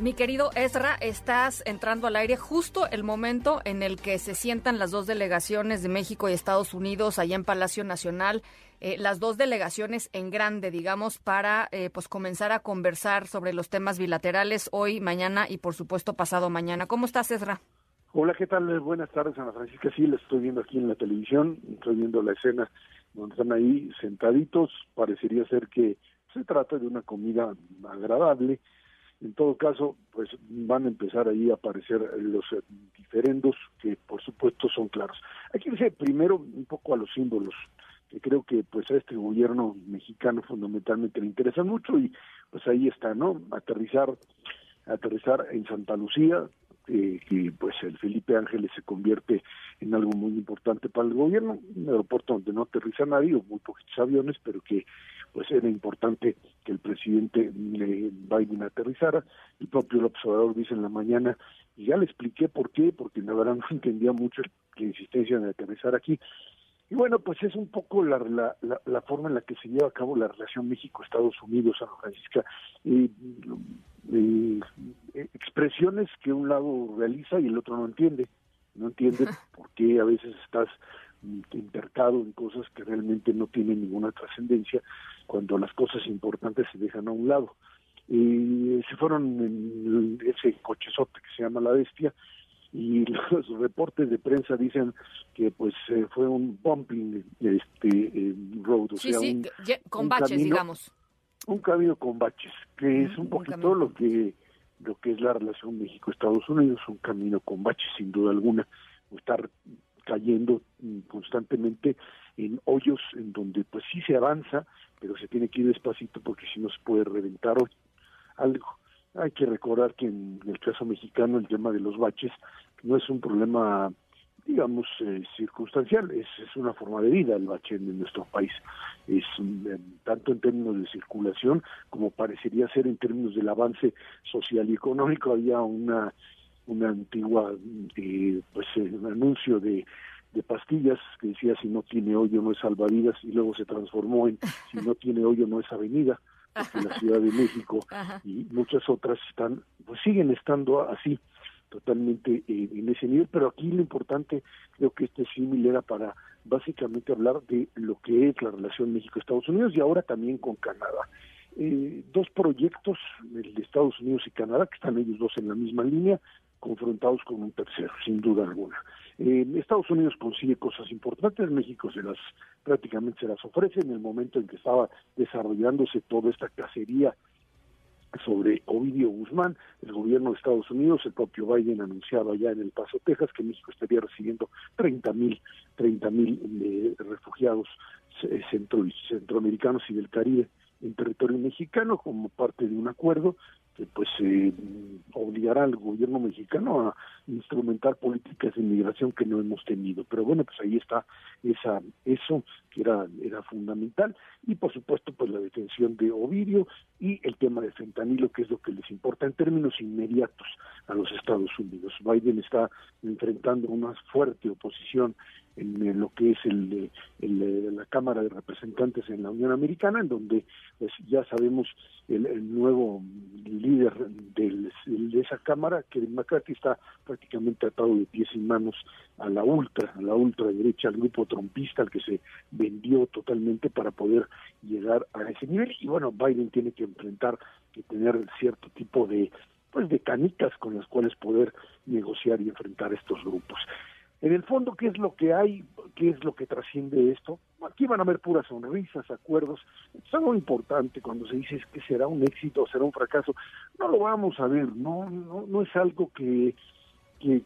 Mi querido Ezra, estás entrando al aire justo el momento en el que se sientan las dos delegaciones de México y Estados Unidos allá en Palacio Nacional, eh, las dos delegaciones en grande, digamos, para eh, pues comenzar a conversar sobre los temas bilaterales hoy, mañana y por supuesto pasado mañana. ¿Cómo estás, Ezra? Hola, ¿qué tal? Buenas tardes, Ana Francisca. Sí, la estoy viendo aquí en la televisión, estoy viendo la escena donde están ahí sentaditos. Parecería ser que se trata de una comida agradable en todo caso, pues van a empezar ahí a aparecer los eh, diferendos que por supuesto son claros. Que irse primero un poco a los símbolos que creo que pues a este gobierno mexicano fundamentalmente le interesan mucho y pues ahí está, ¿no? Aterrizar aterrizar en Santa Lucía, eh, que pues el Felipe Ángeles se convierte en algo muy importante para el gobierno, un aeropuerto donde no aterriza nadie o muy poquitos aviones, pero que pues era importante que el presidente Biden aterrizara. El propio Obrador dice en la mañana, y ya le expliqué por qué, porque la verdad no entendía mucho la insistencia de aterrizar aquí. Y bueno, pues es un poco la, la, la, forma en la que se lleva a cabo la relación México-Estados Unidos, San Francisca. Eh, expresiones que un lado realiza y el otro no entiende. No entiende por qué a veces estás intercado en cosas que realmente no tienen ninguna trascendencia cuando las cosas importantes se dejan a un lado. Y se fueron en ese cochezote que se llama La Bestia y los reportes de prensa dicen que pues eh, fue un bumping este road, o sea, con baches, digamos. Un camino con baches, que es un, poquito lo que lo que es la relación México-Estados Unidos, un camino con baches sin duda alguna, estar cayendo constantemente en hoyos en donde pues sí se avanza, pero se tiene que ir despacito porque si no se puede reventar algo. Hay que recordar que en el caso mexicano el tema de los baches no es un problema, digamos, eh, circunstancial, es, es una forma de vida el bache en, nuestro país. Es tanto en términos de circulación como parecería ser en términos del avance social y económico. Había una una antigua eh, pues eh, un anuncio de de pastillas que decía si no tiene hoyo no es salvavidas y luego se transformó en si no tiene hoyo no es avenida porque la Ciudad de México y muchas otras están pues siguen estando así totalmente eh, en ese nivel. Pero aquí lo importante creo que este símil era para básicamente hablar de lo que es la relación México-Estados Unidos y ahora también con Canadá. Eh, dos proyectos el de Estados Unidos y Canadá que están ellos dos en la misma línea confrontados con un tercero sin duda alguna. Eh, Estados Unidos consigue cosas importantes, México se las prácticamente se las ofrece en el momento en que estaba desarrollándose toda esta cacería sobre Ovidio Guzmán, el gobierno de Estados Unidos, el propio Biden anunciaba ya en El Paso, Texas, que México estaría recibiendo 30 mil 30 mil eh, refugiados eh, centro, centroamericanos y del Caribe en territorio mexicano como parte de un acuerdo pues eh, obligará al gobierno mexicano a instrumentar políticas de inmigración que no hemos tenido. Pero bueno pues ahí está esa eso que era era fundamental. Y por supuesto pues la detención de Ovidio y el tema de fentanilo que es lo que les importa en términos inmediatos a los Estados Unidos Biden está enfrentando una fuerte oposición en lo que es el, el, la Cámara de Representantes en la Unión Americana, en donde pues ya sabemos el, el nuevo líder del, de esa Cámara, que McCarthy está prácticamente atado de pies y manos a la ultra, a la ultraderecha, al grupo trompista al que se vendió totalmente para poder llegar a ese nivel. Y bueno, Biden tiene que enfrentar, que tener cierto tipo de pues de canicas con las cuales poder negociar y enfrentar estos grupos. En el fondo, ¿qué es lo que hay? ¿Qué es lo que trasciende esto? Aquí van a haber puras sonrisas, acuerdos. Es algo importante cuando se dice que será un éxito o será un fracaso. No lo vamos a ver, no, no, es algo que, que,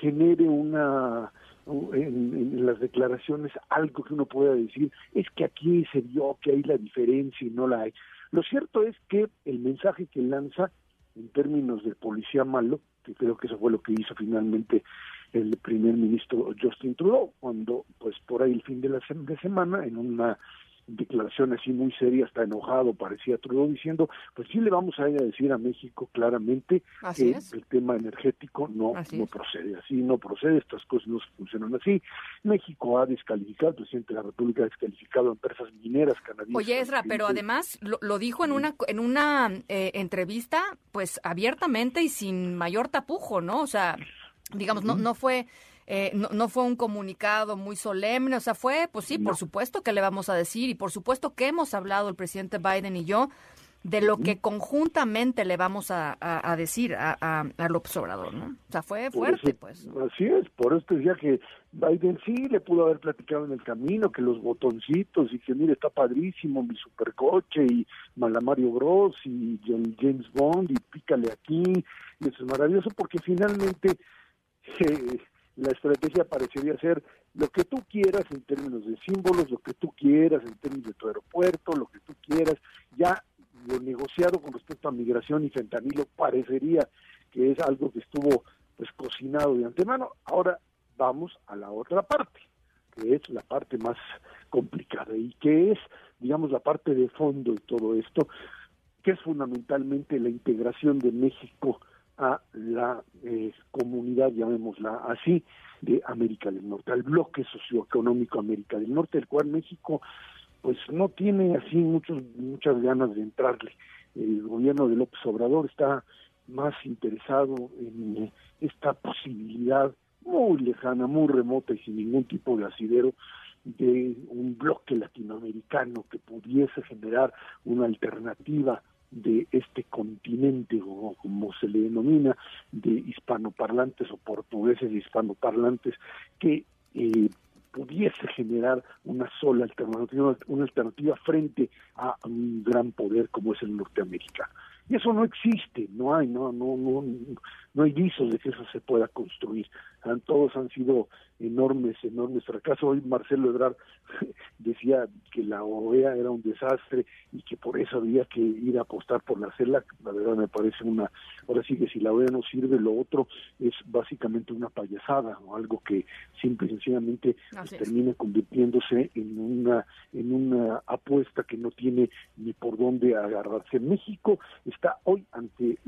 genere una, en, en, las declaraciones algo que uno pueda decir, es que aquí se dio que hay la diferencia y no la hay. Lo cierto es que el mensaje que lanza en términos de policía malo, que creo que eso fue lo que hizo finalmente el primer ministro Justin Trudeau, cuando pues por ahí el fin de la de semana en una declaración así muy seria, está enojado, parecía Trudeau diciendo, pues sí le vamos a ir a decir a México claramente que el tema energético no, no procede, así no procede, estas cosas no funcionan así. México ha descalificado, el presidente de la República ha descalificado a empresas mineras canadienses. Oye, Ezra, pero además lo, dijo en una, en una eh, entrevista, pues abiertamente y sin mayor tapujo, ¿no? O sea, digamos, no, no fue eh, no, fue un comunicado muy solemne, o sea, fue, pues sí, por supuesto que le vamos a decir y por supuesto que hemos hablado el presidente Biden y yo de lo que conjuntamente le vamos a, decir a, a, López Obrador, ¿no? O sea, fue fuerte, pues. Así es, por esto decía que Biden sí le pudo haber platicado en el camino, que los botoncitos y que mire, está padrísimo mi supercoche y Malamario Bros y James Bond y pícale aquí, y eso es maravilloso porque finalmente... Eh, la estrategia parecería ser lo que tú quieras en términos de símbolos, lo que tú quieras en términos de tu aeropuerto, lo que tú quieras. Ya lo negociado con respecto a migración y fentanilo parecería que es algo que estuvo pues cocinado de antemano. Ahora vamos a la otra parte, que es la parte más complicada y que es, digamos, la parte de fondo de todo esto, que es fundamentalmente la integración de México a la eh, comunidad, llamémosla así, de América del Norte, al bloque socioeconómico América del Norte, el cual México pues no tiene así muchos, muchas ganas de entrarle. El gobierno de López Obrador está más interesado en esta posibilidad muy lejana, muy remota y sin ningún tipo de asidero de un bloque latinoamericano que pudiese generar una alternativa de este continente, o como se le denomina, de hispanoparlantes o portugueses hispanoparlantes, que eh, pudiese generar una sola alternativa, una alternativa frente a un gran poder como es el Norteamérica. Y eso no existe, no hay, no, no, no, no hay visos de que eso se pueda construir. Todos han sido enormes, enormes fracasos. Hoy Marcelo Ebrard decía que la OEA era un desastre y que por eso había que ir a apostar por la CELAC. La verdad me parece una, ahora sí que si la OEA no sirve, lo otro es básicamente una payasada o algo que simple y sencillamente pues, termina convirtiéndose en una, en una apuesta que no tiene ni por dónde agarrarse. México está hoy ante,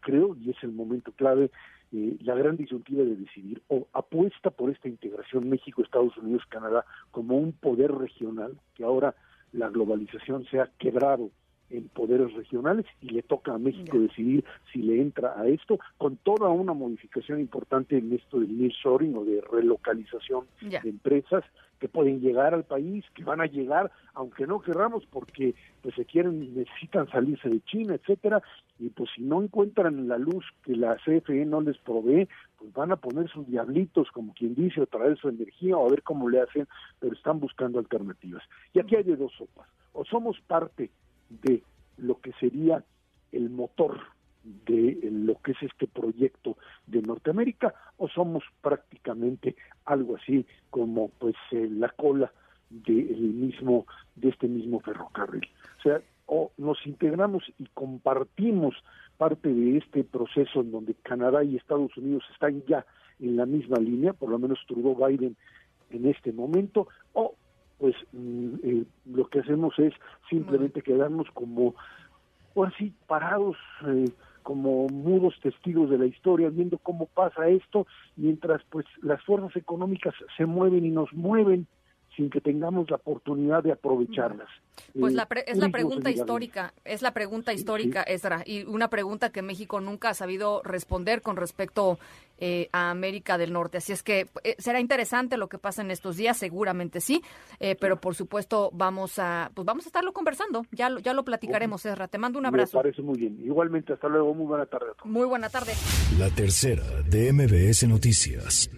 creo, y es el momento clave, eh, la gran disyuntiva de decidir o apuesta por esta integración México, Estados Unidos, Canadá como un poder regional, que ahora la globalización se ha quebrado en poderes regionales y le toca a México decidir si le entra a esto con toda una modificación importante en esto del nearshoring o de relocalización de empresas que pueden llegar al país, que van a llegar aunque no querramos porque pues se quieren necesitan salirse de China, etcétera, y pues si no encuentran la luz que la CFE no les provee, pues van a poner sus diablitos como quien dice a traer su energía o a ver cómo le hacen, pero están buscando alternativas. Y aquí hay de dos sopas, o somos parte de lo que sería el motor de lo que es este proyecto de Norteamérica o somos prácticamente algo así como pues eh, la cola del mismo de este mismo ferrocarril o sea o nos integramos y compartimos parte de este proceso en donde Canadá y Estados Unidos están ya en la misma línea por lo menos Trudeau Biden en este momento o pues mm, eh, lo que hacemos es simplemente quedarnos como o así parados eh, como mudos testigos de la historia viendo cómo pasa esto mientras pues las fuerzas económicas se mueven y nos mueven sin que tengamos la oportunidad de aprovecharlas. Pues la es la pregunta histórica, es la pregunta histórica, Ezra, y una pregunta que México nunca ha sabido responder con respecto eh, a América del Norte. Así es que eh, será interesante lo que pasa en estos días, seguramente sí, eh, pero por supuesto vamos a, pues vamos a estarlo conversando, ya lo, ya lo platicaremos, Ezra. Te mando un abrazo. Me parece muy bien. Igualmente, hasta luego, muy buena tarde a todos. Muy buena tarde. La tercera de MBS Noticias.